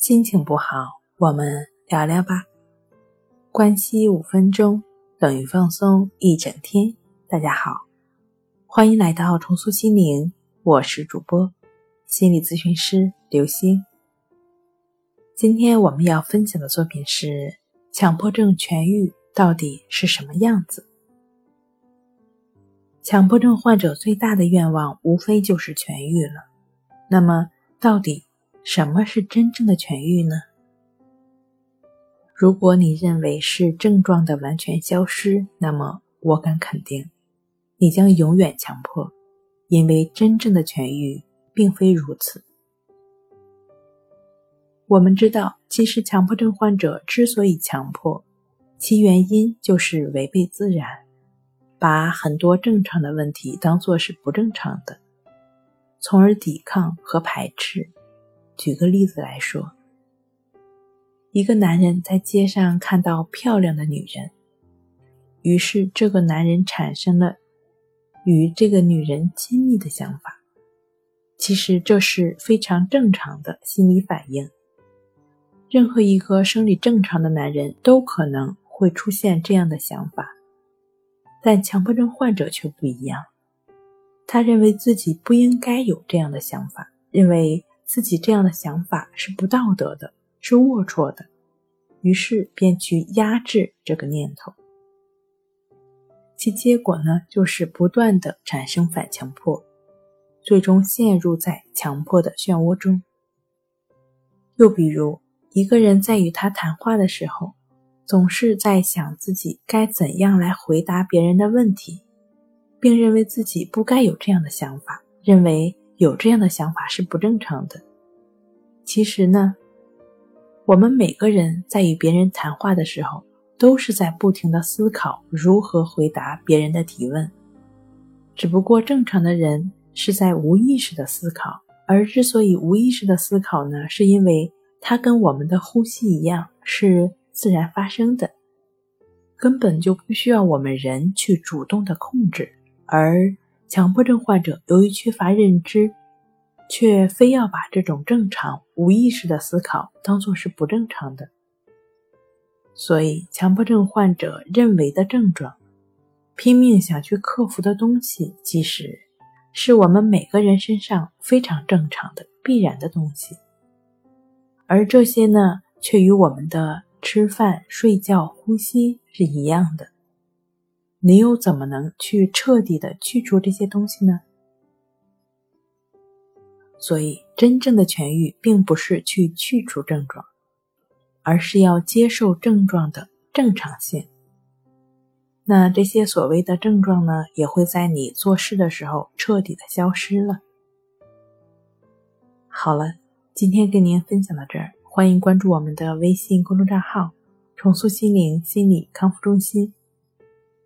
心情不好，我们聊聊吧。关系五分钟等于放松一整天。大家好，欢迎来到重塑心灵，我是主播心理咨询师刘星。今天我们要分享的作品是：强迫症痊愈到底是什么样子？强迫症患者最大的愿望无非就是痊愈了。那么，到底？什么是真正的痊愈呢？如果你认为是症状的完全消失，那么我敢肯定，你将永远强迫，因为真正的痊愈并非如此。我们知道，其实强迫症患者之所以强迫，其原因就是违背自然，把很多正常的问题当作是不正常的，从而抵抗和排斥。举个例子来说，一个男人在街上看到漂亮的女人，于是这个男人产生了与这个女人亲密的想法。其实这是非常正常的心理反应，任何一个生理正常的男人都可能会出现这样的想法，但强迫症患者却不一样，他认为自己不应该有这样的想法，认为。自己这样的想法是不道德的，是龌龊的，于是便去压制这个念头，其结果呢，就是不断的产生反强迫，最终陷入在强迫的漩涡中。又比如，一个人在与他谈话的时候，总是在想自己该怎样来回答别人的问题，并认为自己不该有这样的想法，认为。有这样的想法是不正常的。其实呢，我们每个人在与别人谈话的时候，都是在不停的思考如何回答别人的提问。只不过正常的人是在无意识的思考，而之所以无意识的思考呢，是因为它跟我们的呼吸一样是自然发生的，根本就不需要我们人去主动的控制，而。强迫症患者由于缺乏认知，却非要把这种正常无意识的思考当作是不正常的，所以强迫症患者认为的症状，拼命想去克服的东西，其实是我们每个人身上非常正常的必然的东西，而这些呢，却与我们的吃饭、睡觉、呼吸是一样的。你又怎么能去彻底的去除这些东西呢？所以，真正的痊愈并不是去去除症状，而是要接受症状的正常性。那这些所谓的症状呢，也会在你做事的时候彻底的消失了。好了，今天跟您分享到这儿，欢迎关注我们的微信公众账号“重塑心灵心理康复中心”。